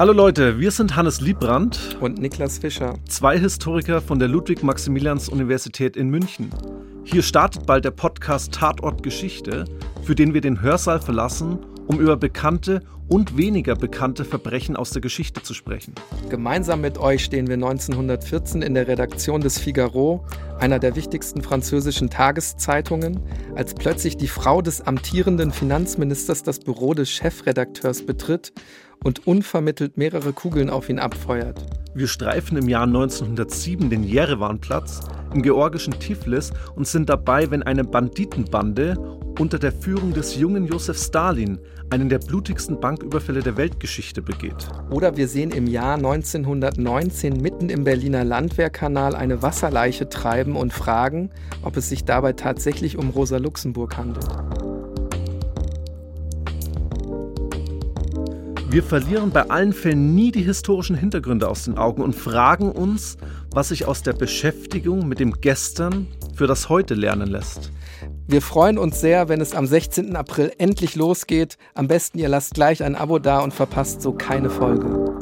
Hallo Leute, wir sind Hannes Liebrandt und Niklas Fischer, zwei Historiker von der Ludwig-Maximilians-Universität in München. Hier startet bald der Podcast Tatort Geschichte, für den wir den Hörsaal verlassen, um über bekannte und weniger bekannte Verbrechen aus der Geschichte zu sprechen. Gemeinsam mit euch stehen wir 1914 in der Redaktion des Figaro, einer der wichtigsten französischen Tageszeitungen, als plötzlich die Frau des amtierenden Finanzministers das Büro des Chefredakteurs betritt und unvermittelt mehrere Kugeln auf ihn abfeuert. Wir streifen im Jahr 1907 den Jerewanplatz im georgischen Tiflis und sind dabei, wenn eine Banditenbande unter der Führung des jungen Josef Stalin einen der blutigsten Banküberfälle der Weltgeschichte begeht. Oder wir sehen im Jahr 1919 mitten im Berliner Landwehrkanal eine Wasserleiche treiben und fragen, ob es sich dabei tatsächlich um Rosa Luxemburg handelt. Wir verlieren bei allen Fällen nie die historischen Hintergründe aus den Augen und fragen uns, was sich aus der Beschäftigung mit dem Gestern für das Heute lernen lässt. Wir freuen uns sehr, wenn es am 16. April endlich losgeht. Am besten ihr lasst gleich ein Abo da und verpasst so keine Folge.